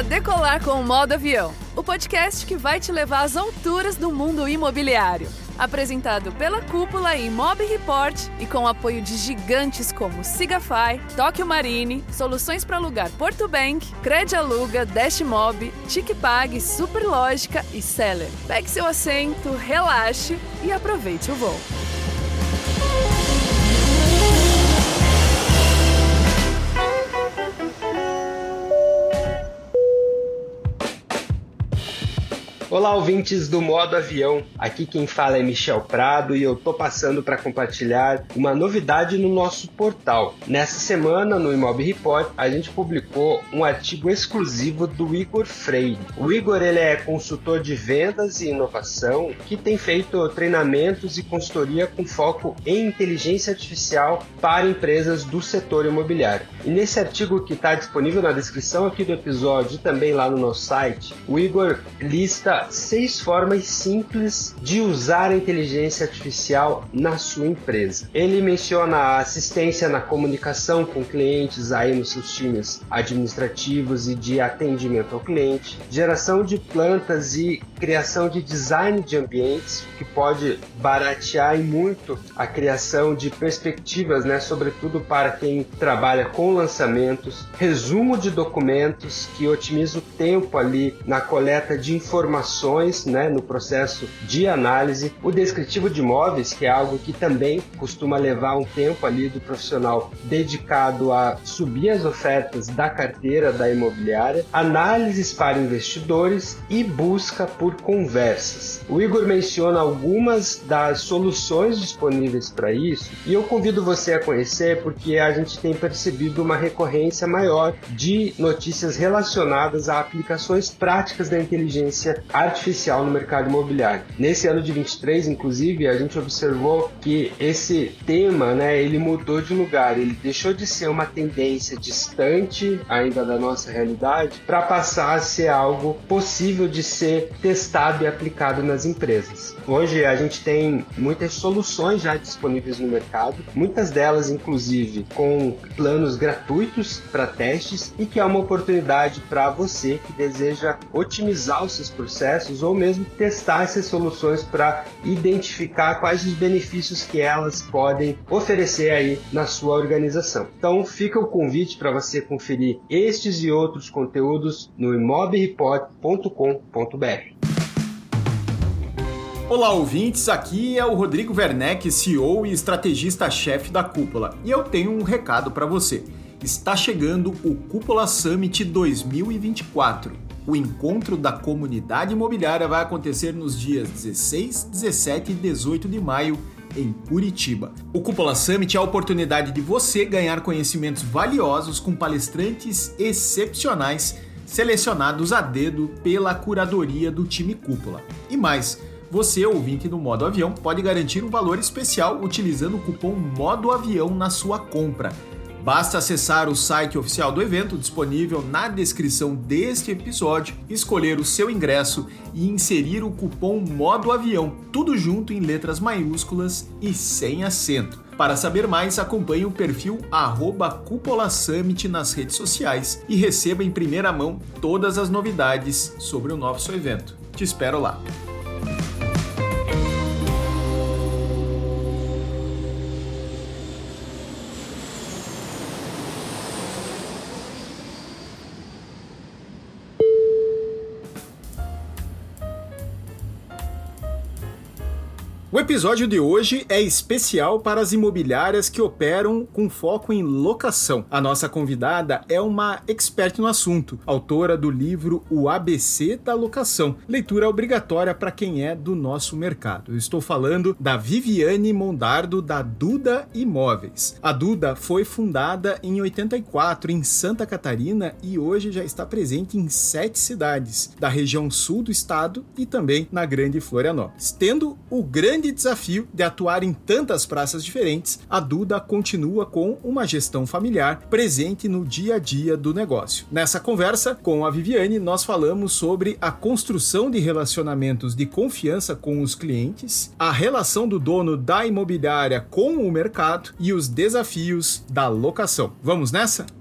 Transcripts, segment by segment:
para decolar com o modo avião, o podcast que vai te levar às alturas do mundo imobiliário. Apresentado pela Cúpula e Mob Report e com apoio de gigantes como Sigafy, Tóquio Marine, Soluções para Alugar Porto Bank, Cred Aluga, Dashmob, TicPag, Superlógica e Seller. Pegue seu assento, relaxe e aproveite o voo. Olá, ouvintes do Modo Avião. Aqui quem fala é Michel Prado e eu tô passando para compartilhar uma novidade no nosso portal. Nessa semana, no Imob Report, a gente publicou um artigo exclusivo do Igor Freire. O Igor ele é consultor de vendas e inovação que tem feito treinamentos e consultoria com foco em inteligência artificial para empresas do setor imobiliário. E nesse artigo que está disponível na descrição aqui do episódio e também lá no nosso site, o Igor lista seis formas simples de usar a inteligência artificial na sua empresa. Ele menciona a assistência na comunicação com clientes aí nos seus times administrativos e de atendimento ao cliente, geração de plantas e criação de design de ambientes, que pode baratear muito a criação de perspectivas, né, sobretudo para quem trabalha com lançamentos, resumo de documentos que otimiza o tempo ali na coleta de informações informações né, no processo de análise, o descritivo de imóveis, que é algo que também costuma levar um tempo ali do profissional dedicado a subir as ofertas da carteira da imobiliária, análises para investidores e busca por conversas. O Igor menciona algumas das soluções disponíveis para isso e eu convido você a conhecer porque a gente tem percebido uma recorrência maior de notícias relacionadas a aplicações práticas da inteligência artificial no mercado imobiliário. Nesse ano de 23, inclusive, a gente observou que esse tema, né, ele mudou de lugar, ele deixou de ser uma tendência distante ainda da nossa realidade para passar a ser algo possível de ser testado e aplicado nas empresas. Hoje a gente tem muitas soluções já disponíveis no mercado, muitas delas inclusive com planos gratuitos para testes e que é uma oportunidade para você que deseja otimizar os seus processos processos ou mesmo testar essas soluções para identificar quais os benefícios que elas podem oferecer aí na sua organização. Então fica o convite para você conferir estes e outros conteúdos no imobreport.com.br. Olá, ouvintes. Aqui é o Rodrigo Werneck, CEO e estrategista-chefe da Cúpula, e eu tenho um recado para você. Está chegando o Cúpula Summit 2024 o encontro da comunidade imobiliária vai acontecer nos dias 16, 17 e 18 de maio em Curitiba. O Cúpula Summit é a oportunidade de você ganhar conhecimentos valiosos com palestrantes excepcionais selecionados a dedo pela curadoria do time Cúpula. E mais, você, ouvinte do Modo Avião, pode garantir um valor especial utilizando o cupom Modo Avião na sua compra. Basta acessar o site oficial do evento disponível na descrição deste episódio, escolher o seu ingresso e inserir o cupom Modo Avião, tudo junto em letras maiúsculas e sem acento. Para saber mais, acompanhe o perfil Cúpula Summit nas redes sociais e receba em primeira mão todas as novidades sobre o nosso evento. Te espero lá! O episódio de hoje é especial para as imobiliárias que operam com foco em locação. A nossa convidada é uma expert no assunto, autora do livro O ABC da Locação, leitura obrigatória para quem é do nosso mercado. Eu estou falando da Viviane Mondardo da Duda Imóveis. A Duda foi fundada em 84 em Santa Catarina e hoje já está presente em sete cidades da região sul do estado e também na Grande Florianópolis, tendo o grande grande desafio de atuar em tantas praças diferentes, a Duda continua com uma gestão familiar presente no dia a dia do negócio. Nessa conversa com a Viviane, nós falamos sobre a construção de relacionamentos de confiança com os clientes, a relação do dono da imobiliária com o mercado e os desafios da locação. Vamos nessa?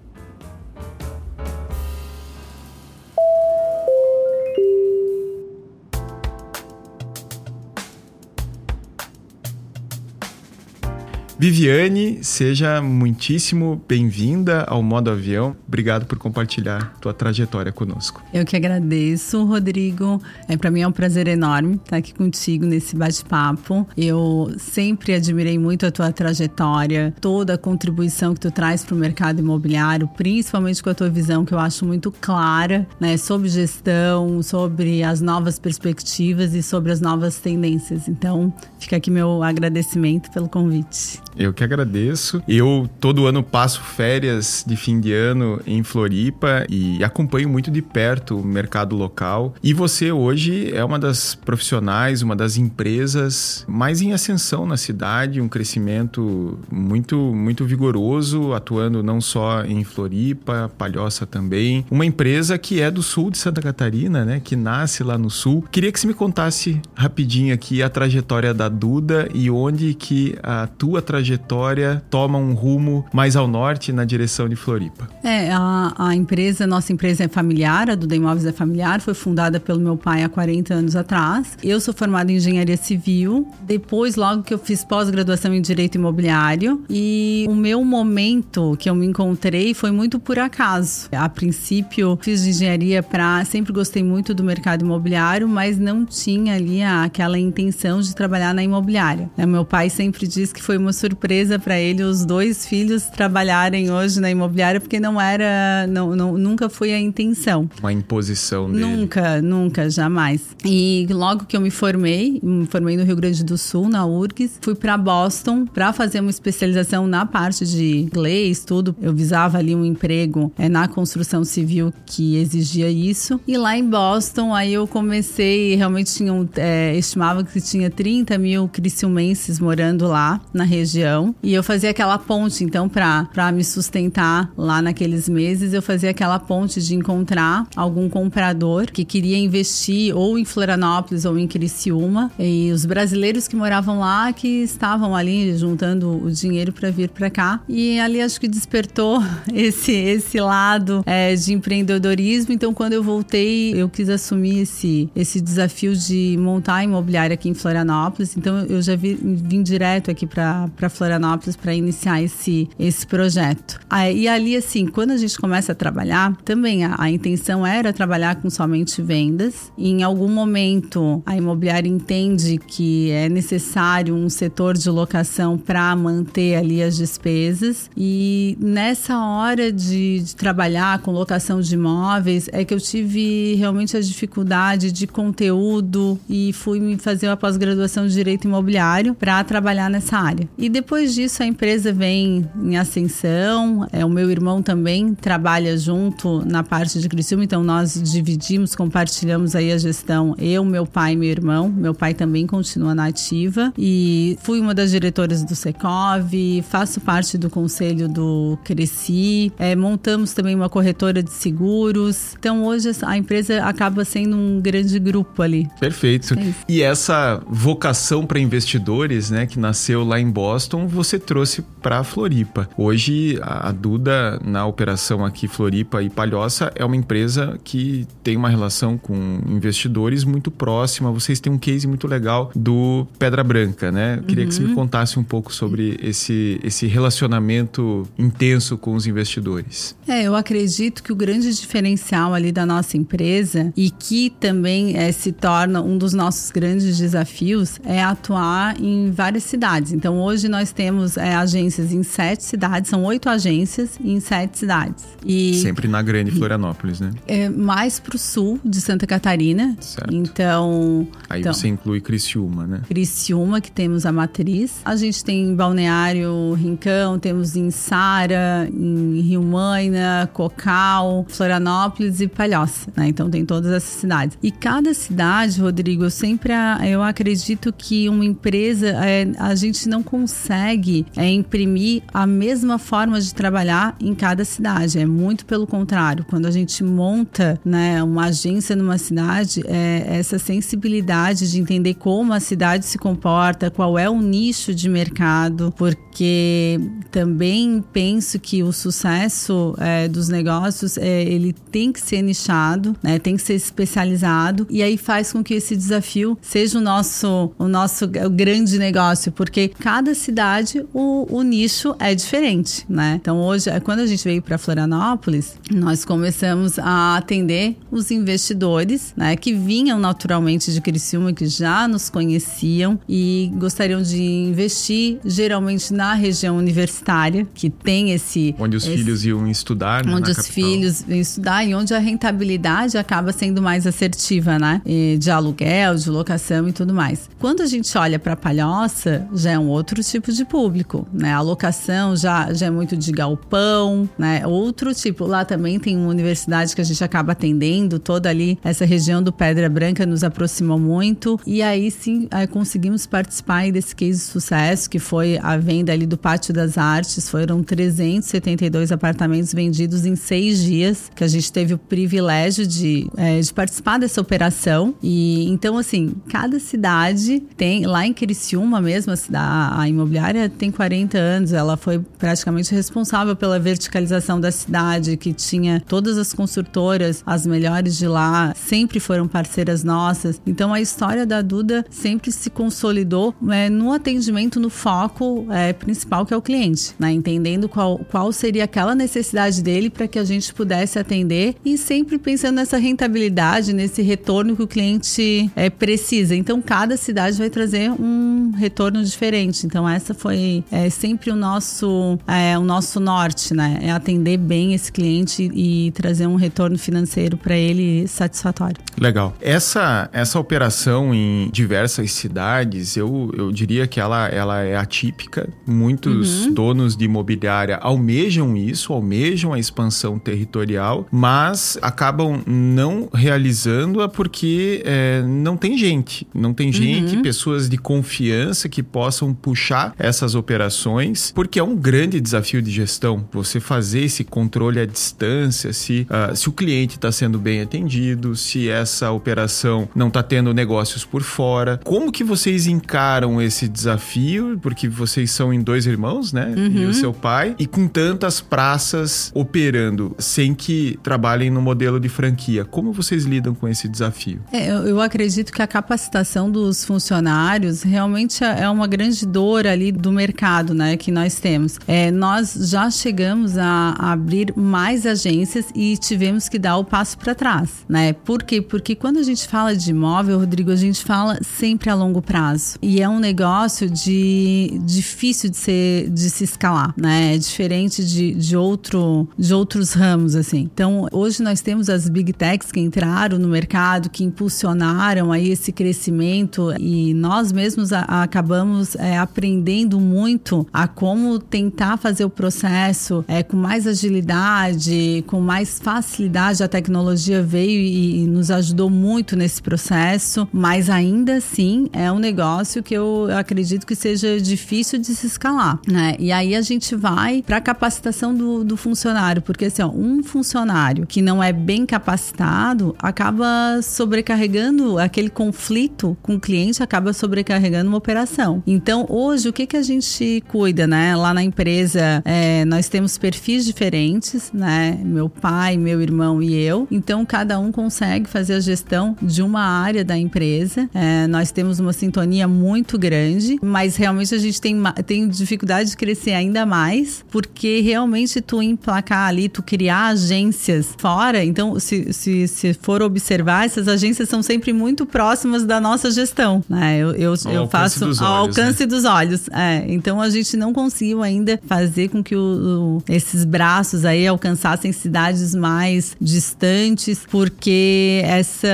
Viviane, seja muitíssimo bem-vinda ao Modo Avião. Obrigado por compartilhar tua trajetória conosco. Eu que agradeço, Rodrigo. É para mim é um prazer enorme estar aqui contigo nesse bate-papo. Eu sempre admirei muito a tua trajetória, toda a contribuição que tu traz para o mercado imobiliário, principalmente com a tua visão que eu acho muito clara, né, sobre gestão, sobre as novas perspectivas e sobre as novas tendências. Então, fica aqui meu agradecimento pelo convite. Eu que agradeço. Eu todo ano passo férias de fim de ano em Floripa e acompanho muito de perto o mercado local. E você hoje é uma das profissionais, uma das empresas mais em ascensão na cidade, um crescimento muito muito vigoroso, atuando não só em Floripa, Palhoça também. Uma empresa que é do sul de Santa Catarina, né, que nasce lá no sul. Queria que você me contasse rapidinho aqui a trajetória da Duda e onde que a tua trajetória trajetória toma um rumo mais ao norte, na direção de Floripa? É, a, a empresa, nossa empresa é familiar, a Duda Imóveis é familiar, foi fundada pelo meu pai há 40 anos atrás. Eu sou formada em engenharia civil, depois, logo que eu fiz pós-graduação em direito imobiliário, e o meu momento que eu me encontrei foi muito por acaso. A princípio, fiz engenharia para. Sempre gostei muito do mercado imobiliário, mas não tinha ali aquela intenção de trabalhar na imobiliária. Meu pai sempre diz que foi uma surpresa surpresa para ele os dois filhos trabalharem hoje na imobiliária, porque não era, não, não, nunca foi a intenção. Uma imposição dele. Nunca, nunca, jamais. E logo que eu me formei, me formei no Rio Grande do Sul, na URGS, fui para Boston para fazer uma especialização na parte de inglês, tudo. Eu visava ali um emprego é, na construção civil que exigia isso. E lá em Boston, aí eu comecei, realmente tinham, é, estimava que tinha 30 mil criciumenses morando lá na região região. E eu fazia aquela ponte, então, para me sustentar lá naqueles meses, eu fazia aquela ponte de encontrar algum comprador que queria investir ou em Florianópolis ou em Criciúma. E os brasileiros que moravam lá que estavam ali juntando o dinheiro para vir para cá. E ali acho que despertou esse, esse lado é, de empreendedorismo. Então, quando eu voltei, eu quis assumir esse, esse desafio de montar imobiliária aqui em Florianópolis. Então, eu já vi, vim direto aqui para Florianópolis para iniciar esse, esse projeto. e ali, assim, quando a gente começa a trabalhar, também a, a intenção era trabalhar com somente vendas. E em algum momento, a imobiliária entende que é necessário um setor de locação para manter ali as despesas. E nessa hora de, de trabalhar com locação de imóveis, é que eu tive realmente a dificuldade de conteúdo e fui fazer uma pós-graduação de direito imobiliário para trabalhar nessa área. E depois disso, a empresa vem em ascensão. É, o meu irmão também trabalha junto na parte de Criciúma, então nós dividimos, compartilhamos aí a gestão. Eu, meu pai e meu irmão. Meu pai também continua na ativa. E fui uma das diretoras do Secov, faço parte do conselho do Cresci. É, montamos também uma corretora de seguros. Então hoje a empresa acaba sendo um grande grupo ali. Perfeito. É e essa vocação para investidores, né, que nasceu lá em Boston, Boston você trouxe para Floripa. Hoje a Duda na operação aqui Floripa e Palhoça é uma empresa que tem uma relação com investidores muito próxima. Vocês têm um case muito legal do Pedra Branca, né? Eu queria uhum. que você me uhum. contasse um pouco sobre esse esse relacionamento intenso com os investidores. É, eu acredito que o grande diferencial ali da nossa empresa e que também é, se torna um dos nossos grandes desafios é atuar em várias cidades. Então hoje nós nós temos é, agências em sete cidades, são oito agências em sete cidades. E Sempre na grande Florianópolis, né? É mais para o sul de Santa Catarina. Certo. Então. Aí então, você inclui Criciúma, né? Criciúma, que temos a matriz. A gente tem em Balneário Rincão, temos em Sara, em Rio Maina, Cocal, Florianópolis e Palhoça, né? Então tem todas essas cidades. E cada cidade, Rodrigo, eu sempre eu acredito que uma empresa, é, a gente não consegue consegue é, imprimir a mesma forma de trabalhar em cada cidade. É muito pelo contrário. Quando a gente monta né, uma agência numa cidade, é essa sensibilidade de entender como a cidade se comporta, qual é o nicho de mercado, porque também penso que o sucesso é, dos negócios é, ele tem que ser nichado, né, tem que ser especializado e aí faz com que esse desafio seja o nosso o nosso o grande negócio, porque cada cidade cidade o, o nicho é diferente, né? Então hoje, quando a gente veio para Florianópolis, nós começamos a atender os investidores, né, que vinham naturalmente de Criciúma, que já nos conheciam e gostariam de investir geralmente na região universitária, que tem esse onde os esse, filhos iam estudar, né, onde os capital. filhos iam estudar e onde a rentabilidade acaba sendo mais assertiva, né? E de aluguel, de locação e tudo mais. Quando a gente olha para Palhoça, já é um outro tipo de público, né? A locação já, já é muito de galpão, né? Outro tipo. Lá também tem uma universidade que a gente acaba atendendo, toda ali, essa região do Pedra Branca nos aproximou muito. E aí sim aí conseguimos participar desse case de sucesso, que foi a venda ali do Pátio das Artes. Foram 372 apartamentos vendidos em seis dias, que a gente teve o privilégio de, é, de participar dessa operação. E então, assim, cada cidade tem, lá em Criciúma mesmo, a, a imobiliária tem 40 anos, ela foi praticamente responsável pela verticalização da cidade, que tinha todas as construtoras, as melhores de lá, sempre foram parceiras nossas. Então, a história da Duda sempre se consolidou é, no atendimento, no foco é, principal, que é o cliente, né? entendendo qual, qual seria aquela necessidade dele para que a gente pudesse atender e sempre pensando nessa rentabilidade, nesse retorno que o cliente é, precisa. Então, cada cidade vai trazer um retorno diferente. Então, essa foi é, sempre o nosso, é, o nosso norte, né? É atender bem esse cliente e trazer um retorno financeiro para ele satisfatório. Legal. Essa, essa operação em diversas cidades, eu, eu diria que ela, ela é atípica. Muitos uhum. donos de imobiliária almejam isso, almejam a expansão territorial, mas acabam não realizando-a porque é, não tem gente. Não tem gente, uhum. pessoas de confiança que possam puxar essas operações, porque é um grande desafio de gestão. Você fazer esse controle à distância, se, uh, se o cliente está sendo bem atendido, se essa operação não está tendo negócios por fora. Como que vocês encaram esse desafio? Porque vocês são em dois irmãos, né? Uhum. E o seu pai. E com tantas praças operando, sem que trabalhem no modelo de franquia. Como vocês lidam com esse desafio? É, eu, eu acredito que a capacitação dos funcionários realmente é uma grande dor ali do mercado, né? Que nós temos. É, nós já chegamos a, a abrir mais agências e tivemos que dar o passo para trás, né? Por quê? Porque quando a gente fala de imóvel, Rodrigo, a gente fala sempre a longo prazo. E é um negócio de difícil de, ser, de se escalar, né? É diferente de, de, outro, de outros ramos, assim. Então, hoje nós temos as big techs que entraram no mercado, que impulsionaram aí esse crescimento e nós mesmos a, a acabamos é, aprendendo muito a como tentar fazer o processo é, com mais agilidade, com mais facilidade. A tecnologia veio e, e nos ajudou muito nesse processo, mas ainda assim é um negócio que eu acredito que seja difícil de se escalar, né? E aí a gente vai para a capacitação do, do, funcionário, porque assim, ó, um funcionário que não é bem capacitado acaba sobrecarregando aquele conflito com o cliente, acaba sobrecarregando uma operação. Então, hoje, o que, que a gente cuida, né? Lá na empresa, é, nós temos perfis diferentes, né? Meu pai, meu irmão e eu. Então, cada um consegue fazer a gestão de uma área da empresa. É, nós temos uma sintonia muito grande, mas realmente a gente tem, tem dificuldade de crescer ainda mais, porque realmente tu emplacar ali, tu criar agências fora. Então, se, se, se for observar, essas agências são sempre muito próximas da nossa gestão, né? Eu, eu, eu faço ao alcance né? dos olhos. É, então, a gente não conseguiu ainda fazer com que o, o, esses braços aí alcançassem cidades mais distantes, porque essa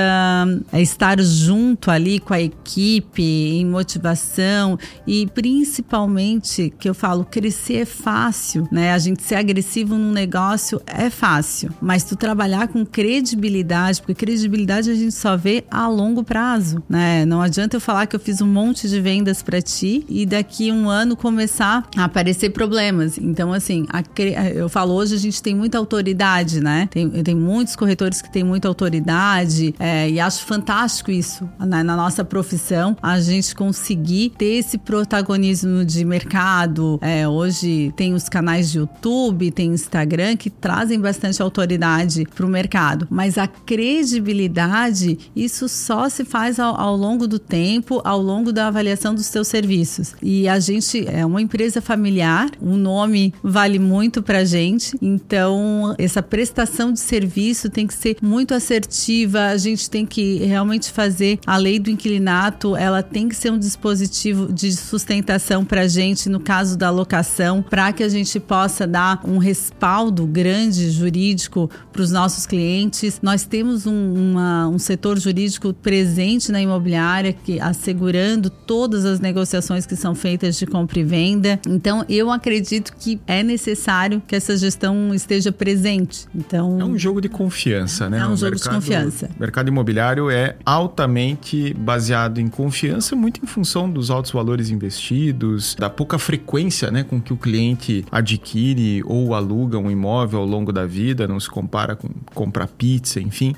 é estar junto ali com a equipe, em motivação e principalmente que eu falo, crescer é fácil, né? A gente ser agressivo num negócio é fácil, mas tu trabalhar com credibilidade, porque credibilidade a gente só vê a longo prazo, né? Não adianta eu falar que eu fiz um monte de vendas para ti e daqui um ano começar a aparecer problemas. Então, assim, a, eu falo hoje a gente tem muita autoridade, né? Tem, tem muitos corretores que têm muita autoridade é, e acho fantástico isso né? na nossa profissão, a gente conseguir ter esse protagonismo de mercado. É, hoje tem os canais de YouTube, tem Instagram que trazem bastante autoridade para o mercado, mas a credibilidade, isso só se faz ao, ao longo do tempo, ao longo da avaliação dos seus serviços. E a gente é uma empresa familiar, o nome vale muito para gente, então essa prestação de serviço tem que ser muito assertiva, a gente tem que realmente fazer a lei do inquilinato, ela tem que ser um dispositivo de sustentação para gente no caso da locação, para que a gente possa dar um respaldo grande jurídico para os nossos clientes. Nós temos um, uma, um setor jurídico presente na imobiliária que assegurando todas as negociações que são feitas de compra e venda. Então, eu acredito que é necessário que essa gestão esteja presente. Então, é um jogo de confiança, né? É um o jogo mercado, de confiança. O mercado imobiliário é altamente baseado em confiança, muito em função dos altos valores investidos, da pouca frequência, né, com que o cliente adquire ou aluga um imóvel ao longo da vida, não se compara com comprar pizza, enfim.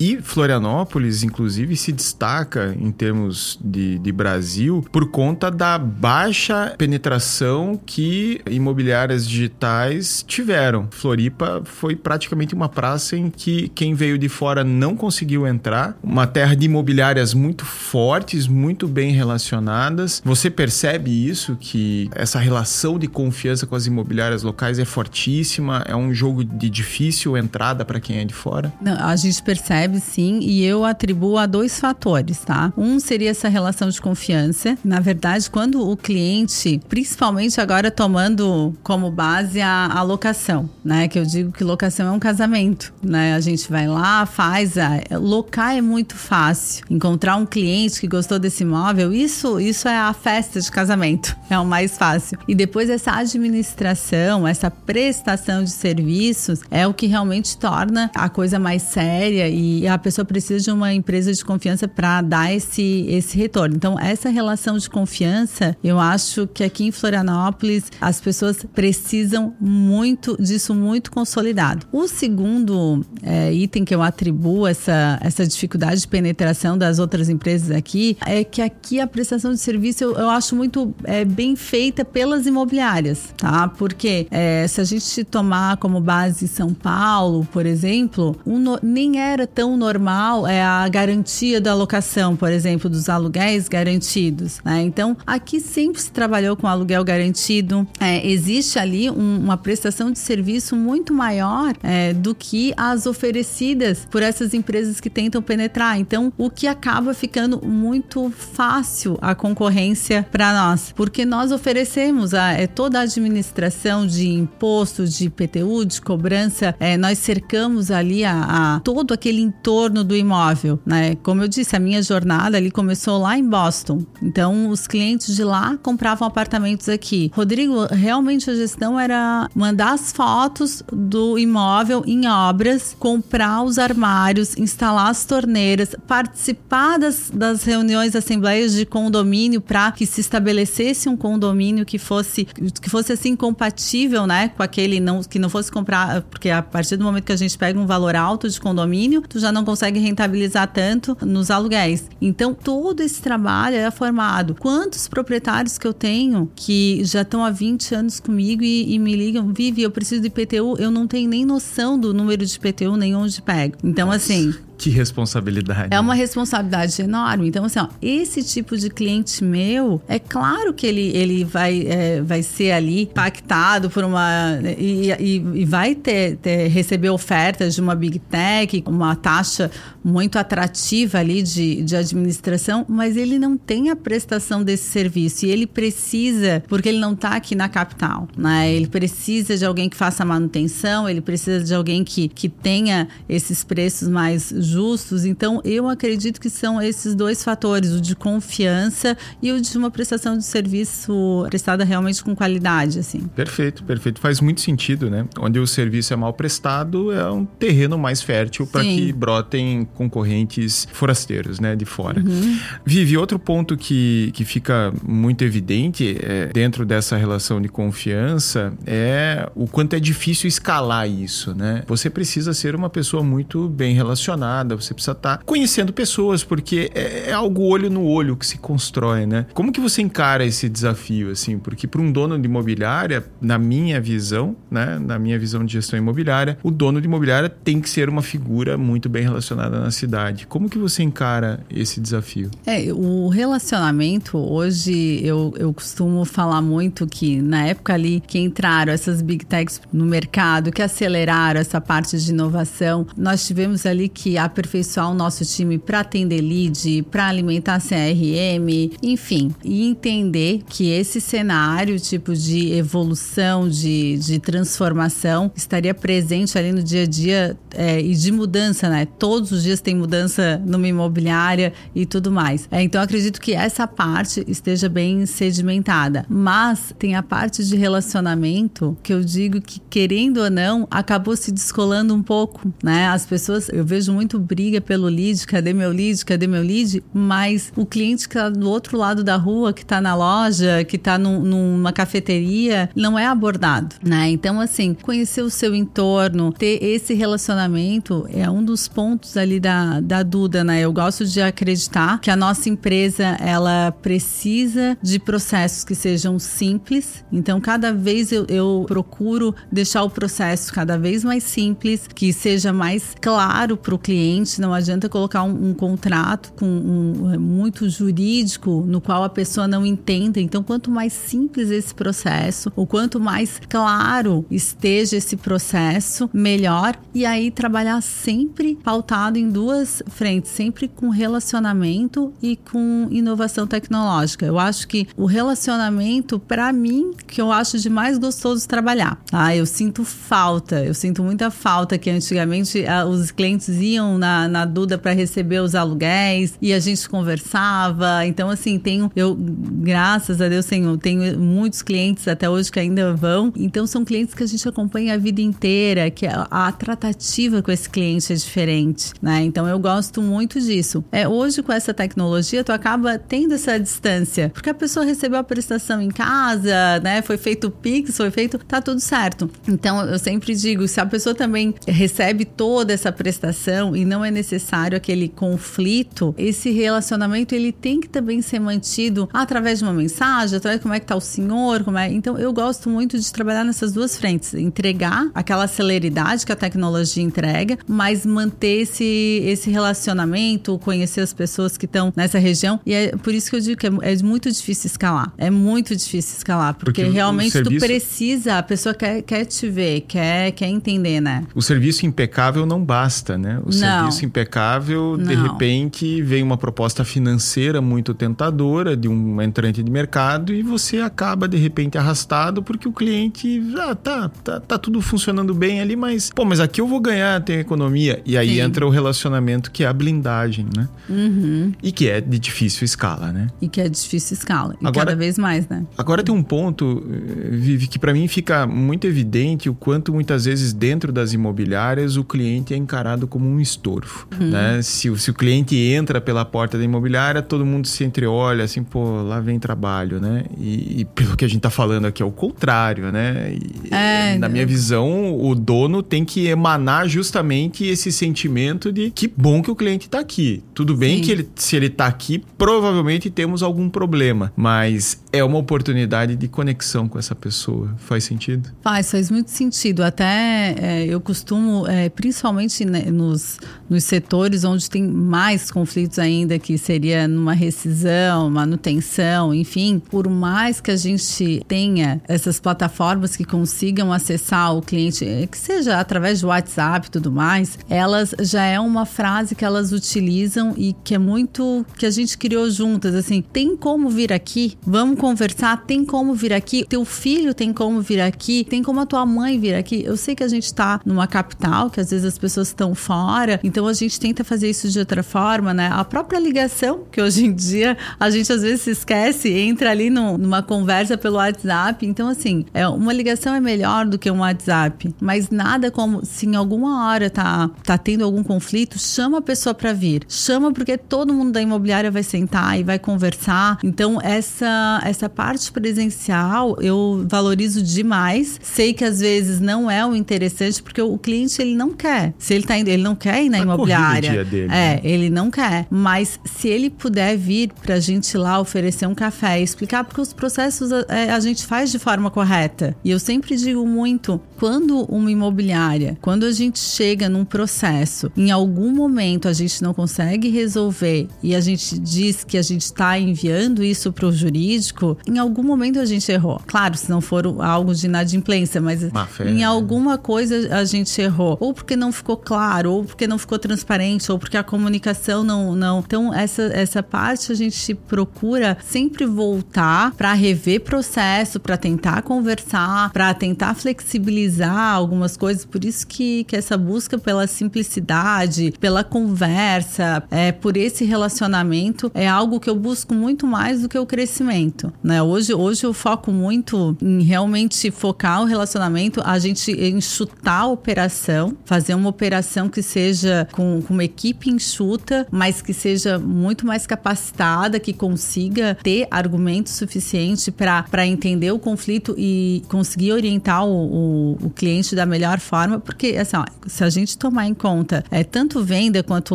E Florianópolis, inclusive, se destaca em termos de, de Brasil por conta da baixa penetração que imobiliárias digitais tiveram. Floripa foi praticamente uma praça em que quem veio de fora não conseguiu entrar, uma terra de imobiliárias muito fortes, muito bem relacionadas. Você percebe isso que essa relação de confiança com as imobiliárias locais é fortíssima, é um jogo de difícil entrada para quem é de fora? Não, a gente percebe sim, e eu atribuo a dois fatores, tá? Um seria essa relação de confiança. Na verdade, quando o cliente, principalmente agora tomando como base a, a locação, né? Que eu digo que locação é um casamento, né? A gente vai lá, faz. A, locar é muito fácil. Encontrar um cliente que gostou desse imóvel, isso, isso é a festa de casamento. É o mais fácil. E depois essa administração, essa prestação de serviços é o que realmente torna a coisa mais séria e a pessoa precisa de uma empresa de confiança para dar esse, esse retorno. Então, essa relação de confiança, eu acho que aqui em Florianópolis as pessoas precisam muito disso, muito consolidado. O segundo é, item que eu atribuo essa, essa dificuldade de penetração das outras empresas aqui é que aqui a prestação de serviço eu, eu acho muito é, bem feita pelas imobiliárias, tá? Porque é, se a gente tomar como base São Paulo, por exemplo, um, nem era tão normal é a garantia da locação, por exemplo, dos aluguéis garantidos. Né? Então, aqui sempre se trabalhou com aluguel garantido. É, existe ali um, uma prestação de serviço muito maior é, do que as oferecidas por essas empresas que tentam penetrar. Então, o que acaba ficando muito fácil a concorrência para nós, porque nós oferecemos a, é, toda a administração de imposto, de IPTU, de cobrança, é, nós cercamos ali a, a, todo aquele entorno do imóvel, né? Como eu disse, a minha jornada ali começou lá em Boston. Então, os clientes de lá compravam apartamentos aqui. Rodrigo, realmente a gestão era mandar as fotos do imóvel em obras, comprar os armários, instalar as torneiras, participar das, das reuniões, assembleias de condomínio para que se estabelecesse um condomínio que fosse que fosse assim compatível, né, com aquele não que não fosse comprar, porque a partir do momento que a gente pega um valor alto de condomínio, tu já não consegue rentabilizar tanto nos aluguéis. Então, todo esse trabalho é formado. Quantos proprietários que eu tenho que já estão há 20 anos comigo e, e me ligam, Vivi, eu preciso de IPTU, eu não tenho nem noção do número de IPTU, nem onde pego. Então, Nossa. assim, que responsabilidade. É uma responsabilidade enorme. Então, assim, ó, esse tipo de cliente meu, é claro que ele, ele vai, é, vai ser ali impactado por uma. E, e, e vai ter, ter, receber ofertas de uma big tech, uma taxa muito atrativa ali de, de administração, mas ele não tem a prestação desse serviço. E ele precisa, porque ele não está aqui na capital, né? Ele precisa de alguém que faça manutenção, ele precisa de alguém que, que tenha esses preços mais justos. Então, eu acredito que são esses dois fatores, o de confiança e o de uma prestação de serviço prestada realmente com qualidade, assim. Perfeito, perfeito. Faz muito sentido, né? Onde o serviço é mal prestado, é um terreno mais fértil para que brotem concorrentes forasteiros, né, de fora. Uhum. Vive, outro ponto que, que fica muito evidente é, dentro dessa relação de confiança é o quanto é difícil escalar isso, né? Você precisa ser uma pessoa muito bem relacionada você precisa estar tá conhecendo pessoas, porque é, é, algo olho no olho que se constrói, né? Como que você encara esse desafio, assim? Porque para um dono de imobiliária, na minha visão, né, na minha visão de gestão imobiliária, o dono de imobiliária tem que ser uma figura muito bem relacionada na cidade. Como que você encara esse desafio? É, o relacionamento, hoje eu, eu costumo falar muito que na época ali que entraram essas big techs no mercado, que aceleraram essa parte de inovação, nós tivemos ali que aperfeiçoar o nosso time para atender lead, para alimentar CRM, enfim, e entender que esse cenário, tipo de evolução, de, de transformação, estaria presente ali no dia a dia é, e de mudança, né? Todos os dias tem mudança numa imobiliária e tudo mais. É, então, acredito que essa parte esteja bem sedimentada. Mas tem a parte de relacionamento que eu digo que, querendo ou não, acabou se descolando um pouco, né? As pessoas, eu vejo muito briga pelo lead, cadê meu lead, cadê meu lead? Mas o cliente que tá do outro lado da rua, que tá na loja, que tá num, numa cafeteria, não é abordado, né? Então, assim, conhecer o seu entorno, ter esse relacionamento é um dos pontos ali da, da Duda, né? Eu gosto de acreditar que a nossa empresa, ela precisa de processos que sejam simples. Então, cada vez eu, eu procuro deixar o processo cada vez mais simples, que seja mais claro para o cliente. Não adianta colocar um, um contrato com um, é, muito jurídico no qual a pessoa não entenda. Então, quanto mais simples esse processo, o quanto mais claro esteja esse processo, melhor. E aí trabalhar sempre pautado em duas frentes, sempre com relacionamento e com inovação tecnológica. Eu acho que o relacionamento, para mim, que eu acho de mais gostoso trabalhar. Ah, eu sinto falta, eu sinto muita falta que antigamente ah, os clientes iam na, na Duda para receber os aluguéis e a gente conversava. Então, assim, tenho, eu, graças a Deus, tenho, tenho muitos clientes até hoje que ainda vão. Então, são clientes que a gente acompanha a vida inteira, que a, a tratativa com esse cliente é diferente, né? Então, eu gosto muito disso. É, hoje, com essa tecnologia, tu acaba tendo essa distância, porque a pessoa recebeu a prestação em casa, né? Foi feito o Pix, foi feito, tá tudo certo. Então, eu sempre digo, se a pessoa também recebe toda essa prestação e não é necessário aquele conflito, esse relacionamento ele tem que também ser mantido através de uma mensagem, através de como é que tá o senhor, como é. Então, eu gosto muito de trabalhar nessas duas frentes, entregar aquela celeridade que a tecnologia entrega, mas manter esse esse relacionamento, conhecer as pessoas que estão nessa região. E é por isso que eu digo que é, é muito difícil escalar. É muito difícil escalar, porque, porque realmente serviço... tu precisa, a pessoa quer, quer te ver, quer, quer entender, né? O serviço impecável não basta, né? O não. Serviço impecável, não. de repente, vem uma proposta financeira muito tentadora de um entrante de mercado e você acaba, de repente, arrastado porque o cliente, ah, tá, tá, tá tudo funcionando bem ali, mas, pô, mas aqui eu vou ganhar, tem economia. E aí Sim. entra o relacionamento que é a blindagem, né? Uhum. E que é de difícil escala, né? E que é difícil escala. E agora, cada vez mais, né? Agora tem um ponto, eh, Vivi, que para mim fica muito evidente o quanto muitas vezes dentro das imobiliárias o cliente é encarado como um estorvo, uhum. né? Se, se, o cliente entra pela porta da imobiliária, todo mundo se entreolha assim, pô, lá vem trabalho, né? E, e pelo que a gente tá falando aqui é o contrário, né? E, é, na minha visão, o dono tem que emanar justamente esse sentimento de que bom que o cliente tá aqui. Tudo bem Sim. que ele, se ele tá aqui, provavelmente temos algum problema, mas é uma oportunidade de conexão com essa pessoa. Faz sentido? Faz, faz muito sentido. Até é, eu costumo, é, principalmente né, nos, nos setores onde tem mais conflitos ainda, que seria numa rescisão, manutenção, enfim, por mais que a gente tenha essas plataformas que consigam acessar o cliente, é, que seja através do WhatsApp e tudo mais, elas já é uma frase que elas utilizam e que é muito que a gente criou juntas, assim, tem como vir aqui? Vamos conversar, tem como vir aqui? Teu filho tem como vir aqui? Tem como a tua mãe vir aqui? Eu sei que a gente tá numa capital, que às vezes as pessoas estão fora, então a gente tenta fazer isso de outra forma, né? A própria ligação, que hoje em dia a gente às vezes se esquece, entra ali no, numa conversa pelo WhatsApp. Então, assim, é, uma ligação é melhor do que um WhatsApp, mas nada como se em algum alguma hora tá, tá tendo algum conflito, chama a pessoa para vir. Chama porque todo mundo da imobiliária vai sentar e vai conversar. Então, essa, essa parte presencial eu valorizo demais. Sei que às vezes não é o interessante, porque o cliente ele não quer. Se ele tá indo, ele não quer na imobiliária. Dele, é, né? ele não quer. Mas se ele puder vir pra gente lá oferecer um café e explicar, porque os processos a, é, a gente faz de forma correta. E eu sempre digo muito, quando uma imobiliária, quando a gente chega num processo, em algum momento a gente não consegue resolver e a gente diz que a gente está enviando isso para o jurídico, em algum momento a gente errou. Claro, se não for algo de inadimplência, mas fé, em né? alguma coisa a gente errou. Ou porque não ficou claro, ou porque não ficou transparente, ou porque a comunicação não. não. Então, essa, essa parte a gente procura sempre voltar para rever processo, para tentar conversar, para tentar flexibilizar algumas coisas. Por isso que, que essa busca pela simplicidade, pela conversa, é, por esse relacionamento é algo que eu busco muito mais do que o crescimento. Né? Hoje, hoje eu foco muito em realmente focar o relacionamento, a gente enxutar a operação, fazer uma operação que seja com, com uma equipe enxuta, mas que seja muito mais capacitada, que consiga ter argumentos suficientes para entender o conflito e conseguir orientar o, o, o, cliente da melhor forma, porque assim, ó, se a gente tomar em conta é, tanto venda quanto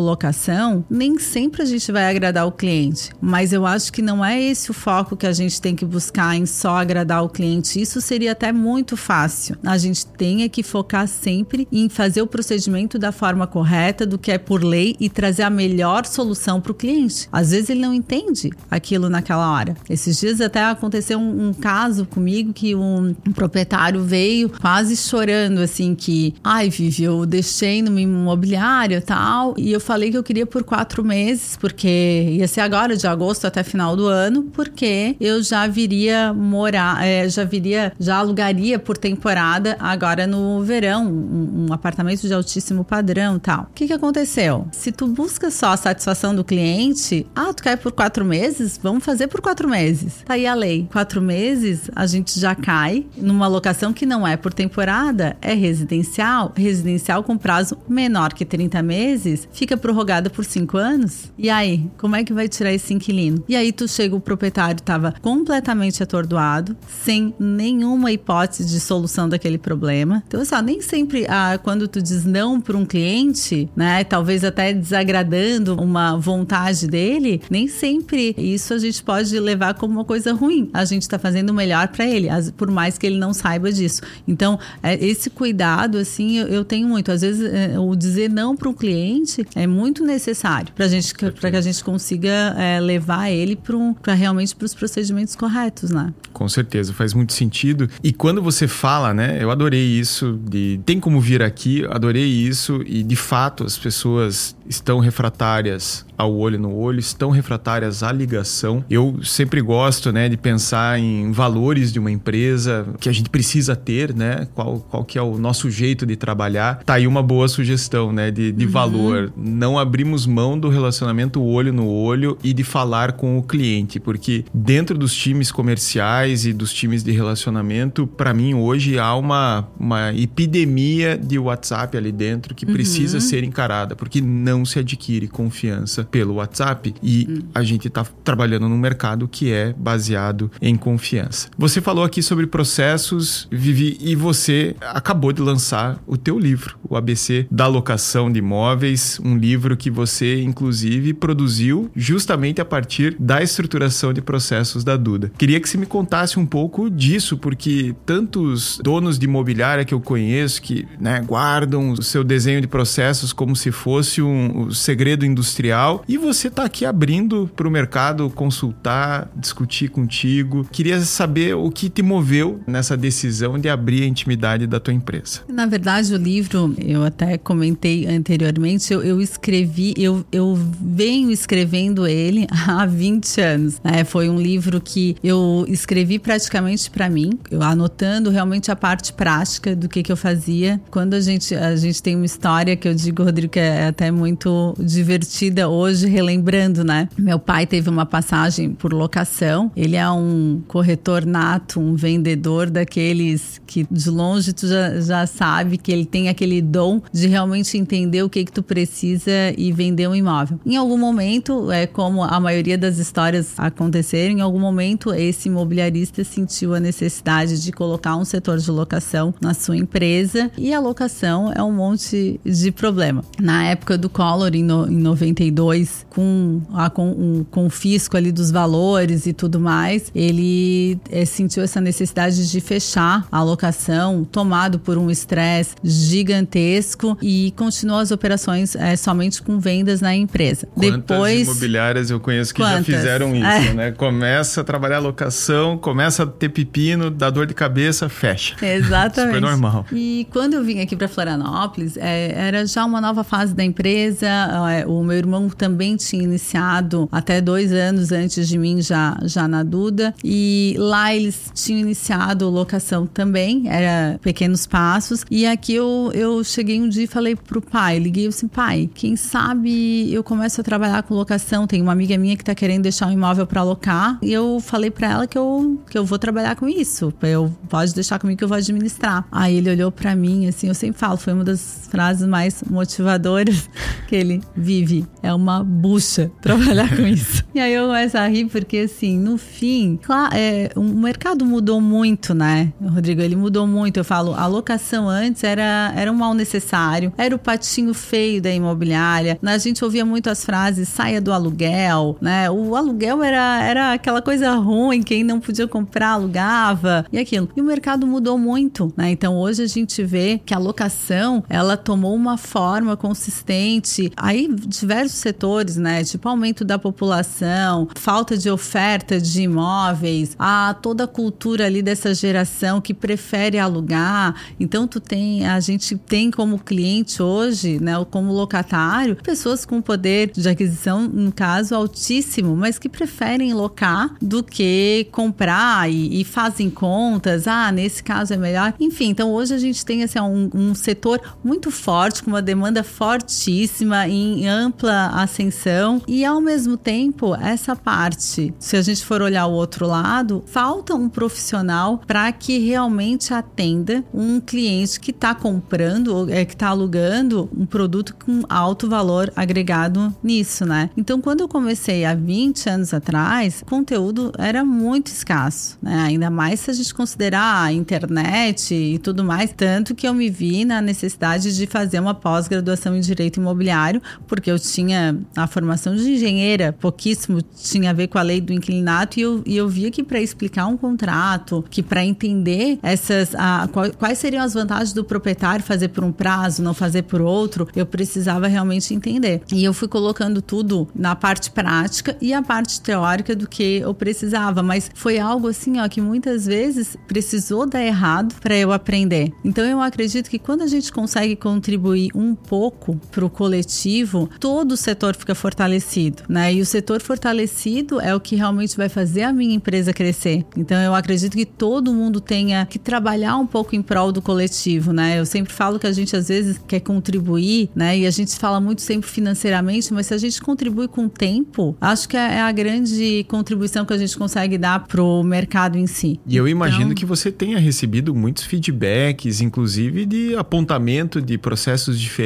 locação, nem sempre a gente vai agradar o cliente. Mas eu acho que não é esse o foco que a gente tem que buscar em só agradar o cliente. Isso seria até muito fácil. A gente tem que focar sempre em fazer o procedimento da forma correta, do que é por lei e trazer a melhor solução para o cliente. Às vezes ele não entende aquilo naquela hora. Esses dias até aconteceu um, um caso comigo que um, um, proprietário veio quase chorando assim que, ai, Vivi, eu deixei no imobiliário tal e eu falei que eu queria por quatro meses porque ia ser agora de agosto até final do ano, porque eu já viria morar, é, já viria, já alugaria por temporada agora no verão um, um apartamento de altíssimo padrão tal. O que que aconteceu? Se tu busca só a satisfação do cliente, ah, tu quer por quatro meses? Vamos fazer por quatro meses. Tá aí a lei. Quatro meses a gente já cai numa locação que não é por temporada, é residencial. Residencial com prazo menor que 30 meses, fica prorrogada por cinco anos. E aí, como é que vai tirar esse inquilino? E aí tu chega, o proprietário estava completamente atordoado, sem nenhuma hipótese de solução daquele problema. Então, assim, ó, nem sempre ah, quando tu diz não para um cliente, né, talvez até desagradando uma vontade dele, nem sempre isso a gente pode levar como uma coisa ruim. A gente está fazendo o melhor para ele, por mais que ele não saiba disso. Então, é, esse cuidado, assim, eu, tenho muito. Às vezes, é, o dizer não para um cliente é muito necessário para gente, para que a gente consiga é, levar ele para realmente para os procedimentos corretos, né? Com certeza, faz muito sentido. E quando você fala, né, eu adorei isso de tem como vir aqui, adorei isso e de fato as pessoas estão refratárias ao olho no olho, estão refratárias à ligação. Eu sempre gosto, né, de pensar em valores de uma empresa que a gente precisa ter, né? Qual, qual que é o nosso jeito de trabalhar. Tá aí uma boa sugestão, né, de, de uhum. valor. Não abrimos mão do relacionamento olho no olho e de falar com o cliente, porque dentro dos times comerciais e dos times de relacionamento, para mim hoje há uma, uma epidemia de WhatsApp ali dentro que precisa uhum. Ser encarada, porque não se adquire confiança pelo WhatsApp e hum. a gente está trabalhando num mercado que é baseado em confiança. Você falou aqui sobre processos, Vivi, e você acabou de lançar o teu livro, o ABC da locação de imóveis, um livro que você inclusive produziu justamente a partir da estruturação de processos da Duda. Queria que você me contasse um pouco disso, porque tantos donos de imobiliária que eu conheço que né, guardam o seu desenho de processos como se fosse um, um segredo industrial e você está aqui abrindo para o mercado consultar, discutir contigo. Queria saber o que te moveu nessa decisão de abrir a intimidade da tua empresa. Na verdade, o livro, eu até comentei anteriormente, eu, eu escrevi, eu, eu venho escrevendo ele há 20 anos. Né? Foi um livro que eu escrevi praticamente para mim, eu anotando realmente a parte prática do que, que eu fazia. Quando a gente, a gente tem uma história que eu digo, Rodrigo, que é até muito divertida hoje hoje relembrando, né? Meu pai teve uma passagem por locação. Ele é um corretor nato, um vendedor daqueles que de longe tu já, já sabe que ele tem aquele dom de realmente entender o que que tu precisa e vender um imóvel. Em algum momento, é como a maioria das histórias aconteceram, em algum momento esse imobiliarista sentiu a necessidade de colocar um setor de locação na sua empresa e a locação é um monte de problema. Na época do Collor, em, no, em 92, com, a, com, um, com o fisco ali dos valores e tudo mais, ele é, sentiu essa necessidade de fechar a locação, tomado por um estresse gigantesco e continuou as operações é, somente com vendas na empresa. Quantas Depois, imobiliárias eu conheço que quantas? já fizeram isso, é. né? Começa a trabalhar a locação, começa a ter pepino, dá dor de cabeça, fecha. Exatamente. Super normal. E quando eu vim aqui para Florianópolis, é, era já uma nova fase da empresa. É, o meu irmão também tinha iniciado até dois anos antes de mim já, já na Duda. E lá eles tinham iniciado locação também, era pequenos passos. E aqui eu, eu cheguei um dia e falei pro pai, liguei assim, pai, quem sabe eu começo a trabalhar com locação. Tem uma amiga minha que tá querendo deixar um imóvel para alocar. E eu falei para ela que eu, que eu vou trabalhar com isso. Eu pode deixar comigo que eu vou administrar. Aí ele olhou para mim, assim, eu sempre falo, foi uma das frases mais motivadoras que ele vive. É uma bucha trabalhar com isso. E aí eu começo a rir porque, assim, no fim, claro, é, o mercado mudou muito, né, Rodrigo? Ele mudou muito. Eu falo, a locação antes era, era um mal necessário, era o patinho feio da imobiliária. A gente ouvia muito as frases saia do aluguel, né? O aluguel era, era aquela coisa ruim, quem não podia comprar alugava e aquilo. E o mercado mudou muito, né? Então hoje a gente vê que a locação ela tomou uma forma consistente. Aí diversos setores, né? Tipo aumento da população, falta de oferta de imóveis, a toda a cultura ali dessa geração que prefere alugar. Então tu tem, a gente tem como cliente hoje, né? Como locatário, pessoas com poder de aquisição, no caso, altíssimo, mas que preferem locar do que comprar e, e fazem contas. Ah, nesse caso é melhor. Enfim, então hoje a gente tem assim, um, um setor muito forte, com uma demanda fortíssima, em ampla ascensão, e ao mesmo tempo, essa parte, se a gente for olhar o outro lado, falta um profissional para que realmente atenda um cliente que está comprando, é, que está alugando um produto com alto valor agregado nisso, né? Então, quando eu comecei há 20 anos atrás, conteúdo era muito escasso, né? Ainda mais se a gente considerar a internet e tudo mais. Tanto que eu me vi na necessidade de fazer uma pós-graduação em direito imobiliário, porque eu tinha a formação de engenheira, pouquíssimo tinha a ver com a lei do inclinato, e eu, e eu via que para explicar um contrato, que para entender essas a, quais seriam as vantagens do proprietário fazer por um prazo, não fazer por outro, eu precisava realmente entender. E eu fui colocando tudo na parte prática e a parte teórica do que eu precisava, mas foi algo assim, ó, que muitas vezes precisou dar errado para eu aprender. Então eu acredito que quando a gente consegue contribuir um pouco para o coletivo, todo o setor fica fortalecido, né? E o setor fortalecido é o que realmente vai fazer a minha empresa crescer. Então eu acredito que todo mundo tenha que trabalhar um pouco em prol do coletivo, né? Eu sempre falo que a gente às vezes quer contribuir, né? E a gente fala muito sempre financeiramente, mas se a gente contribui com tempo, acho que é a grande contribuição que a gente consegue dar pro mercado em si. E eu imagino então... que você tenha recebido muitos feedbacks, inclusive de apontamento de processos diferentes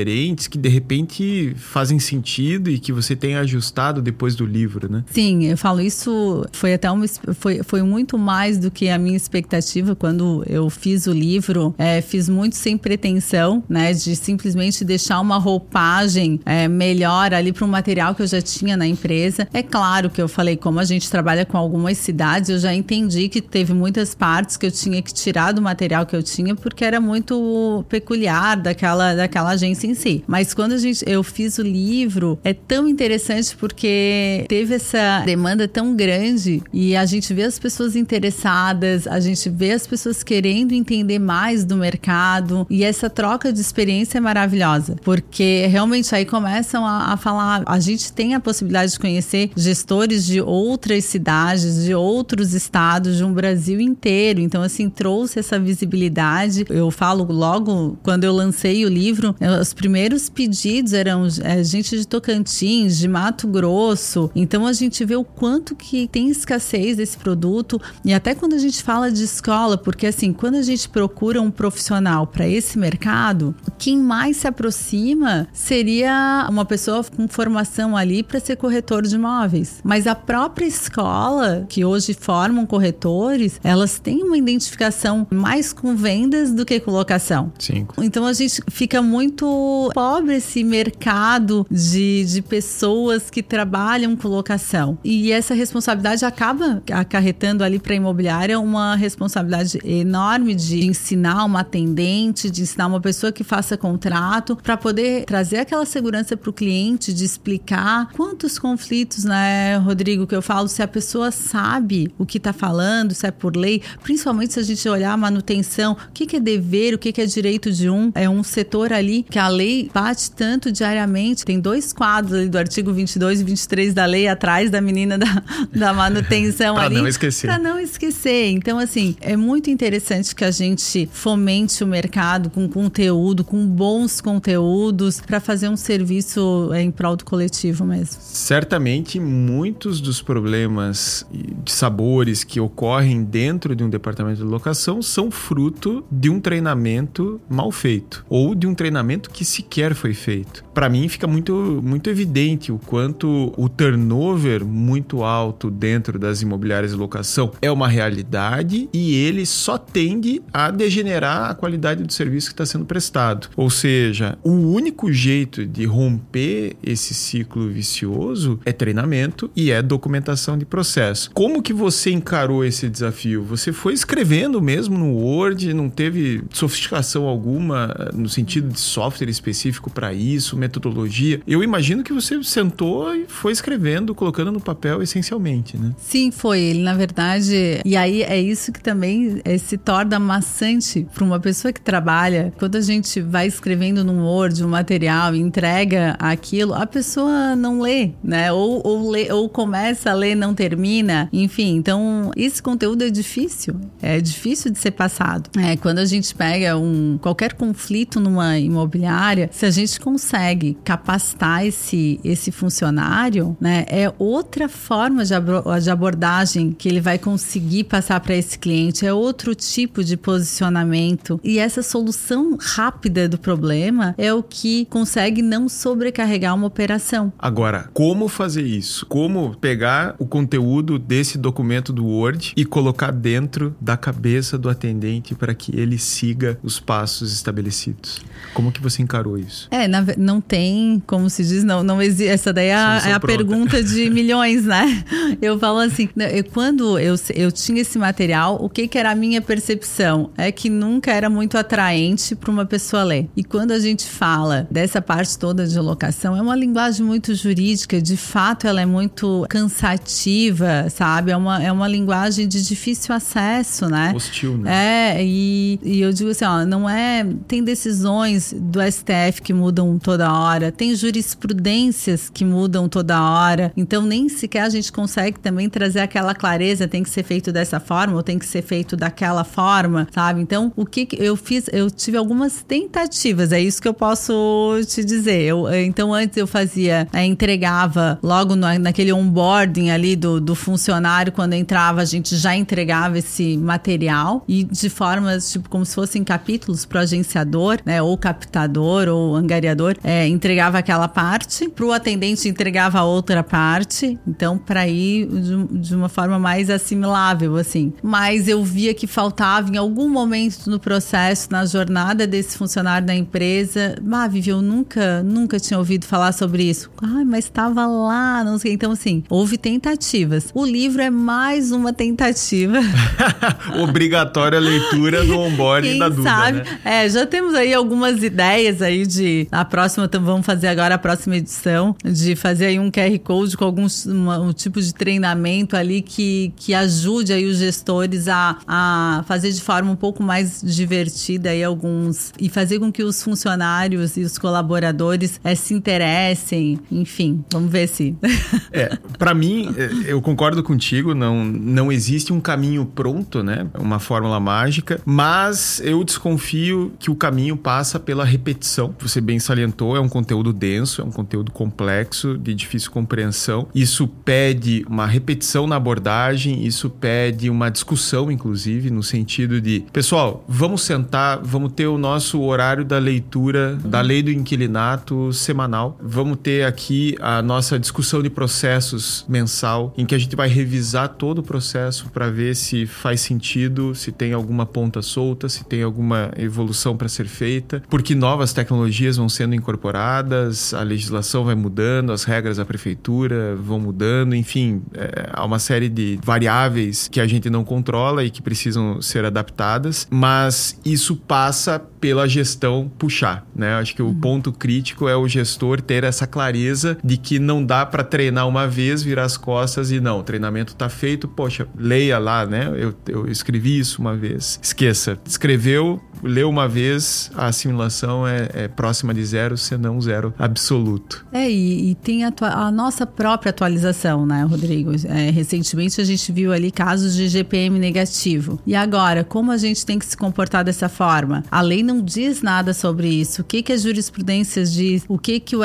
que de repente fazem sentido e que você tenha ajustado depois do livro, né? Sim, eu falo isso foi até uma, foi, foi muito mais do que a minha expectativa quando eu fiz o livro. É, fiz muito sem pretensão, né, de simplesmente deixar uma roupagem é, melhor ali para um material que eu já tinha na empresa. É claro que eu falei como a gente trabalha com algumas cidades, eu já entendi que teve muitas partes que eu tinha que tirar do material que eu tinha porque era muito peculiar daquela, daquela agência em si. Mas quando a gente, eu fiz o livro, é tão interessante porque teve essa demanda tão grande e a gente vê as pessoas interessadas, a gente vê as pessoas querendo entender mais do mercado e essa troca de experiência é maravilhosa, porque realmente aí começam a, a falar, a gente tem a possibilidade de conhecer gestores de outras cidades, de outros estados, de um Brasil inteiro. Então, assim, trouxe essa visibilidade. Eu falo logo quando eu lancei o livro, os primeiros pedidos eram é, gente de Tocantins, de Mato Grosso. Então, a gente vê o quanto que tem escassez desse produto e até quando a gente fala de escola, porque assim, quando a gente procura um profissional para esse mercado quem mais se aproxima seria uma pessoa com formação ali para ser corretor de imóveis. Mas a própria escola, que hoje formam corretores, elas têm uma identificação mais com vendas do que com locação. Sim. Então a gente fica muito pobre esse mercado de, de pessoas que trabalham com locação. E essa responsabilidade acaba acarretando ali para a imobiliária uma responsabilidade enorme de ensinar uma atendente, de ensinar uma pessoa que faça contrato, para poder trazer aquela segurança para o cliente, de explicar quantos conflitos, né, Rodrigo, que eu falo, se a pessoa sabe o que está falando, se é por lei, principalmente se a gente olhar a manutenção, o que, que é dever, o que, que é direito de um, é um setor ali que a lei bate tanto diariamente. Tem dois quadros ali do artigo 22 e 23 da lei atrás da menina da, da manutenção pra ali. Para não esquecer. Para não esquecer. Então, assim, é muito interessante que a gente fomente o mercado com conteúdo, com bons conteúdos, para fazer um serviço é, em prol do coletivo mesmo. Certamente, muitos dos problemas de sabores que ocorrem dentro de um departamento de locação são fruto de um treinamento mal feito ou de um treinamento que sequer foi feito. Para mim, fica muito, muito evidente o quanto o turnover muito alto dentro das imobiliárias de locação é uma realidade e ele só tende a degenerar a qualidade do serviço que está sendo prestado. Ou seja, o único jeito de romper esse ciclo vicioso é treinamento e é documentação de processo. Como que você encarou esse desafio? Você foi escrevendo mesmo no Word, não teve sofisticação alguma no sentido de software específico para isso, metodologia? Eu imagino que você sentou e foi escrevendo, colocando no papel essencialmente, né? Sim, foi. Ele, na verdade, e aí é isso que também é, se torna maçante para uma pessoa que trabalha. Quando a gente vai escrevendo no Word um material e entrega aquilo, a pessoa não lê, né? Ou, ou, lê, ou começa a ler, não termina. Enfim, então esse conteúdo é difícil. É difícil de ser passado. É, quando a gente pega um qualquer conflito numa imobiliária, se a gente consegue capacitar esse, esse funcionário, né? É outra forma de, de abordagem que ele vai conseguir passar para esse cliente, é outro tipo de posicionamento. E essa solução rápida do problema é o que consegue não sobrecarregar uma operação. Agora, como fazer isso? Como pegar o conteúdo desse documento do Word e colocar dentro da cabeça do atendente para que ele siga os passos estabelecidos? Como que você encarou isso? É, na, não tem, como se diz, não, não existe. Essa daí é a, é a pergunta de milhões, né? Eu falo assim, eu, quando eu, eu tinha esse material, o que, que era a minha percepção? É que nunca era muito atraente para uma pessoa ler. E quando a gente fala dessa parte toda de locação, é uma linguagem muito jurídica, de fato ela é muito cansativa, sabe? É uma, é uma linguagem de difícil acesso, né? Hostil, né? É, e, e eu digo assim, ó, não é. Tem decisões do STF que mudam toda hora, tem jurisprudências que mudam toda hora, então nem sequer a gente consegue também trazer aquela clareza, tem que ser feito dessa forma ou tem que ser feito daquela forma, sabe? Então, o que eu fiz, eu tive algumas tentativas, é isso que eu posso te dizer. Eu, então, antes eu fazia, é, entregava logo no, naquele onboarding ali do, do funcionário, quando entrava, a gente já entregava esse material e de formas, tipo, como se fossem capítulos pro agenciador, né? Ou captador ou angariador, é, entregava aquela parte, pro atendente entregava a outra parte, então, para ir de, de uma forma mais assimilável, assim. Mas eu via que faltava em algum momento no processo, na jornada desse funcionário da empresa, ah, Vivi, eu nunca, nunca tinha ouvido falar sobre isso. Ah, mas estava lá, não sei. Então, assim, houve tentativas. O livro é mais uma tentativa. Obrigatória leitura no onboarding Quem da Duda, sabe? né? É, já temos aí algumas ideias aí de a próxima, então vamos fazer agora a próxima edição, de fazer aí um QR Code com algum um tipo de treinamento ali que, que ajude aí os gestores a, a fazer de forma um pouco mais divertida aí alguns e fazer com que os funcionários e os colaboradores é, se interessem, enfim, vamos ver se. É, para mim, é, eu concordo contigo, não, não existe um caminho pronto, né? Uma fórmula mágica, mas eu desconfio que o caminho passa pela repetição. Você bem salientou, é um conteúdo denso, é um conteúdo complexo, de difícil compreensão. Isso pede uma repetição na abordagem, isso pede uma discussão, inclusive, no sentido de, pessoal, vamos sentar, vamos ter o nosso horário da leitura da lei do inquilinato semanal. Vamos ter aqui a nossa discussão de processos mensal, em que a gente vai revisar todo o processo para ver se faz sentido, se tem alguma ponta solta, se tem alguma evolução para ser feita, porque novas tecnologias vão sendo incorporadas, a legislação vai mudando, as regras da prefeitura vão mudando, enfim, é, há uma série de variáveis que a gente não controla e que precisam ser adaptadas, mas isso passa pela gestão puxar, né? Acho que o uhum. ponto crítico é o gestor ter essa clareza de que não dá para treinar uma vez, virar as costas e não, o treinamento tá feito, poxa, leia lá, né? Eu, eu escrevi isso uma vez. Esqueça, escreveu, leu uma vez, a assimilação é, é próxima de zero, se não zero absoluto. É, e, e tem a, a, nossa própria atualização, né, Rodrigo? É, recentemente a gente viu ali casos de GPM negativo. E agora, como a gente tem que se comportar dessa forma? A lei não diz nada sobre isso. O que, que a jurisprudência diz? O que que o,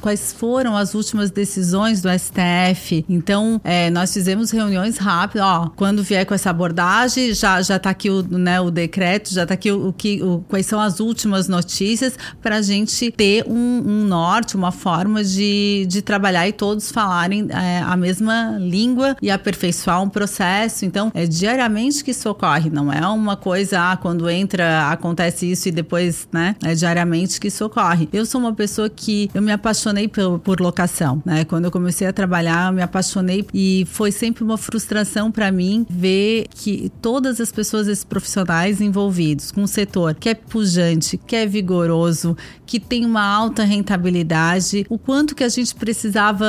quais foram as últimas decisões do STF? Então, é, nós fizemos reuniões rápidas. Ó, quando vier com essa abordagem, já já está aqui o, né, o decreto, já está aqui o, o que, o, quais são as últimas notícias para a gente ter um, um, norte, uma forma de, de trabalhar e todos falarem é, a mesma língua e aperfeiçoar um processo. Então, é diariamente que isso ocorre, não é uma coisa, ah, quando entra, acontece isso e depois, né? É diariamente que isso ocorre. Eu sou uma pessoa que eu me apaixonei por, por locação, né? Quando eu comecei a trabalhar, eu me apaixonei e foi sempre uma frustração para mim ver que todas as pessoas, esses profissionais envolvidos com o setor que é pujante, que é vigoroso, que tem uma alta rentabilidade, o quanto que a gente precisava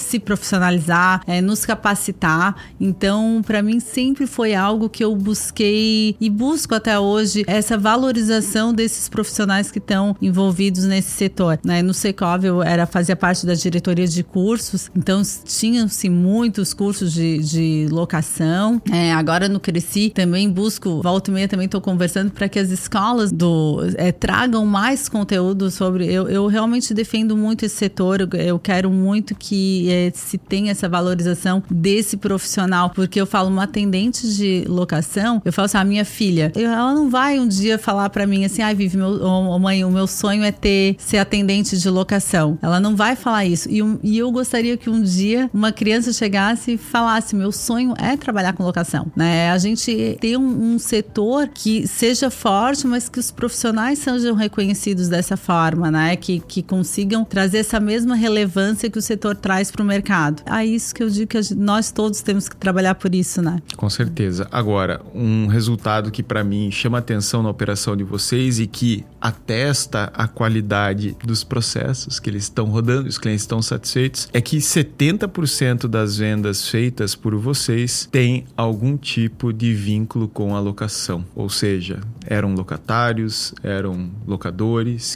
se profissionalizar, é, nos capacitar. Então, para mim sempre foi algo que eu busquei e busco até hoje essa valorização desses profissionais que estão envolvidos nesse setor. Né? No Secov eu era fazia parte da diretoria de cursos, então tinham-se muitos cursos de, de locação. É, agora no Cresci também busco, volta e meia também estou conversando para que as escolas do é, tragam mais conteúdo sobre. Eu, eu realmente defendo muito esse setor. Eu, eu quero muito que é, se tenha essa valorização desse profissional, porque eu falo uma atendente de locação. Eu falo assim, a minha filha, eu, ela não vai um dia falar para mim assim, ai, ah, Vivi, meu, oh, mãe, o meu sonho é ter ser atendente de locação. Ela não vai falar isso. E, e eu gostaria que um dia uma criança chegasse e falasse, meu sonho é trabalhar com locação, né? A gente ter um, um setor que seja forte, mas que os profissionais sejam reconhecidos dessa forma, né? Que, que consigam trazer essa mesma relevância que o setor traz para o mercado. É isso que eu digo que nós todos temos que trabalhar por isso, né? Com certeza. Agora, um resultado que para mim chama atenção na operação de vocês e que atesta a qualidade dos processos que eles estão rodando, os clientes estão satisfeitos, é que 70% das vendas feitas por vocês têm algum tipo de vínculo com a locação, ou seja, eram locatários, eram locadores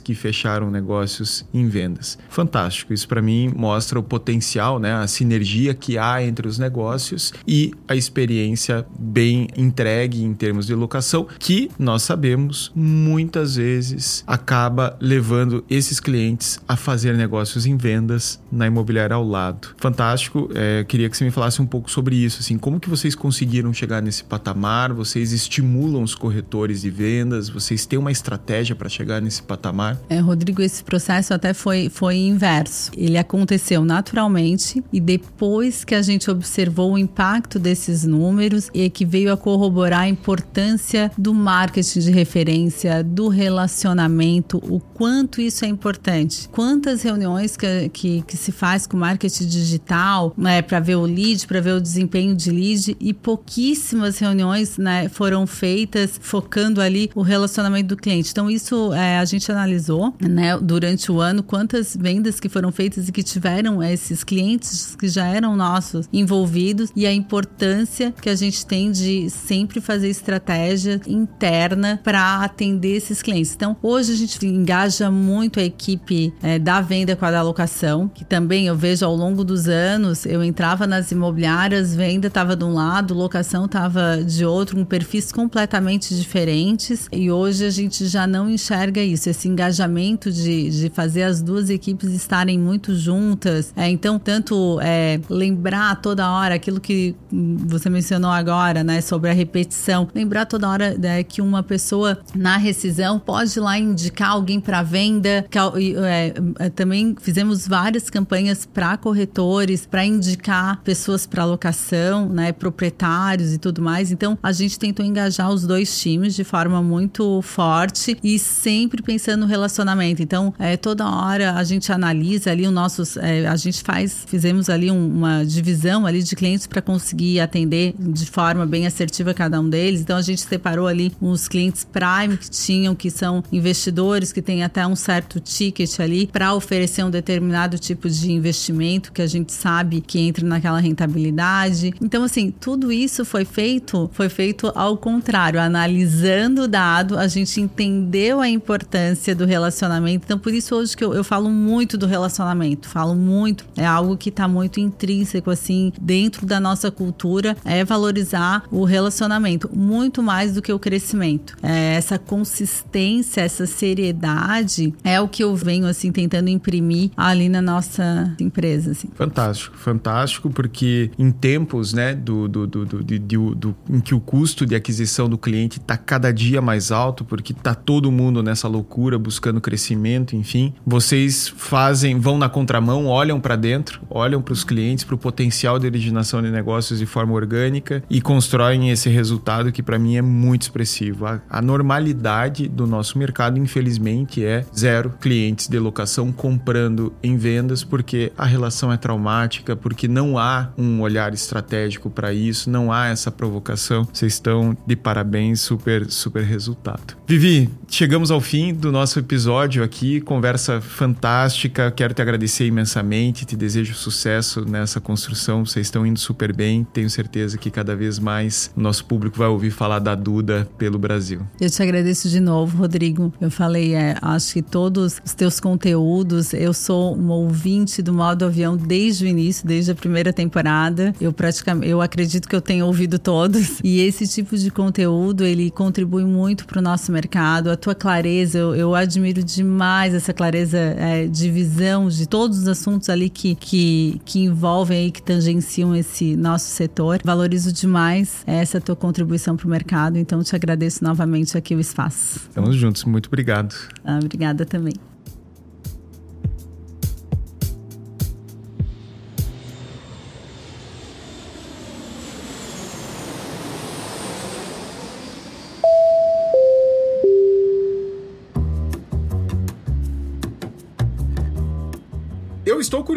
que fecharam negócios em vendas. Fantástico, isso para mim mostra o potencial, né, a sinergia que há entre os negócios e a experiência bem entregue em termos de locação, que nós sabemos muitas vezes acaba levando esses clientes a fazer negócios em vendas na imobiliária ao lado. Fantástico, é, queria que você me falasse um pouco sobre isso, assim, como que vocês conseguiram chegar nesse patamar? Vocês estimulam os corretores de vendas? Vocês têm uma estratégia para chegar nesse patamar? É, Rodrigo, esse processo até foi, foi inverso. Ele aconteceu naturalmente e depois que a gente observou o impacto desses números e que veio a corroborar a importância do marketing de referência, do relacionamento, o quanto isso é importante. Quantas reuniões que, que, que se faz com marketing digital né, para ver o lead, para ver o desempenho de lead e pouquíssimas reuniões né, foram feitas focando ali o relacionamento do cliente. Então, isso é, a gente analisou né, durante o ano quantas vendas que foram feitas e que tiveram esses clientes que já eram nossos envolvidos e a importância que a gente tem de sempre fazer estratégia interna para atender esses clientes. Então, hoje a gente engaja muito a equipe é, da venda com a da locação, que também eu vejo ao longo dos anos, eu entrava nas imobiliárias, venda estava de um lado, locação estava de outro, com perfis completamente diferentes e hoje a gente já não enxerga isso, esse engajamento de, de fazer as duas equipes estarem muito juntas. É, então, tanto é, lembrar toda hora aquilo que você mencionou agora, né, sobre a repetição, lembrar toda hora né, que uma pessoa na rescisão pode ir lá indicar alguém para venda. Que, é, é, também fizemos várias campanhas para corretores, para indicar pessoas para locação, né, proprietários e tudo mais. Então, a gente tentou engajar os dois times de forma muito forte e sempre pensando no relacionamento. Então, é, toda hora a gente analisa ali o nossos, é, a gente faz, fizemos ali um, uma divisão ali de clientes para conseguir atender de forma bem assertiva cada um deles. Então, a gente separou ali os clientes Prime que tinham, que são investidores que têm até um certo ticket ali para oferecer um determinado tipo de investimento que a gente sabe que entra naquela rentabilidade. Então, assim, tudo isso foi feito, foi feito ao contrário, analisando o dado, a gente entendeu a importância do relacionamento. Então, por isso hoje que eu, eu falo muito do relacionamento, falo muito, é algo que está muito intrínseco, assim, dentro da nossa cultura, é valorizar o relacionamento, muito mais do que o crescimento. É, essa consistência, essa seriedade é o que eu venho, assim, tentando imprimir ali na nossa empresa. Assim. Fantástico, fantástico, porque em tempos, né, do, do, do, do, do, do em que o custo de aquisição do cliente está cada dia mais alto, porque está todo mundo nessa loucura buscando crescimento, enfim. Vocês fazem, vão na contramão, olham para dentro, olham para os clientes, para o potencial de originação de negócios de forma orgânica e constroem esse resultado que para mim é muito expressivo. A, a normalidade do nosso mercado, infelizmente, é zero clientes de locação comprando em vendas porque a relação é traumática, porque não há um olhar estratégico para isso, não há essa provocação. Vocês estão de parabéns, super, super resultado. Vivi, chegamos ao fim do nosso episódio aqui, conversa fantástica. Quero te agradecer imensamente, te desejo sucesso nessa construção. Vocês estão indo super bem. Tenho certeza que cada vez mais o nosso público vai ouvir falar da Duda pelo Brasil. Eu te agradeço de novo, Rodrigo. Eu falei, é, acho que todos os teus conteúdos, eu sou um ouvinte do modo avião desde o início, desde a primeira temporada. Eu praticamente, eu acredito que eu tenho ouvido todos. E esse tipo de conteúdo, ele contribui muito para o nosso mercado. A tua clareza, eu, eu admiro demais essa clareza é, de visão de todos os assuntos ali que, que, que envolvem e que tangenciam esse nosso setor. Valorizo demais essa tua contribuição para o mercado, então te agradeço novamente aqui o espaço. Estamos juntos, muito obrigado. Ah, obrigada também.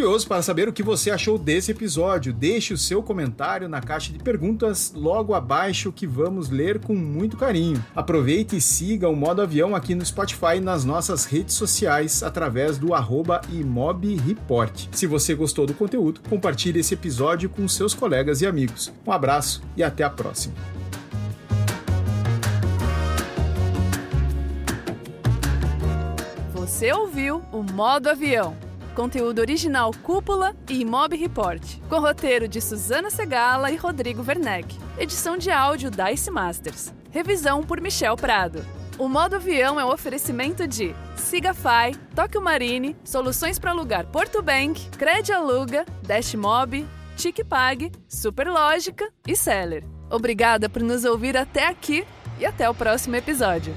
Curioso para saber o que você achou desse episódio. Deixe o seu comentário na caixa de perguntas logo abaixo que vamos ler com muito carinho. Aproveite e siga o Modo Avião aqui no Spotify e nas nossas redes sociais através do arroba imobreport. Se você gostou do conteúdo, compartilhe esse episódio com seus colegas e amigos. Um abraço e até a próxima. Você ouviu o Modo Avião Conteúdo original Cúpula e Mob Report. Com roteiro de Suzana Segala e Rodrigo Werneck. Edição de áudio Dice Masters. Revisão por Michel Prado. O modo avião é um oferecimento de Sigafy, Tóquio Marine, Soluções para Alugar Porto Bank, Cred Aluga, Dashmob, TicPag, Superlógica e Seller. Obrigada por nos ouvir até aqui e até o próximo episódio.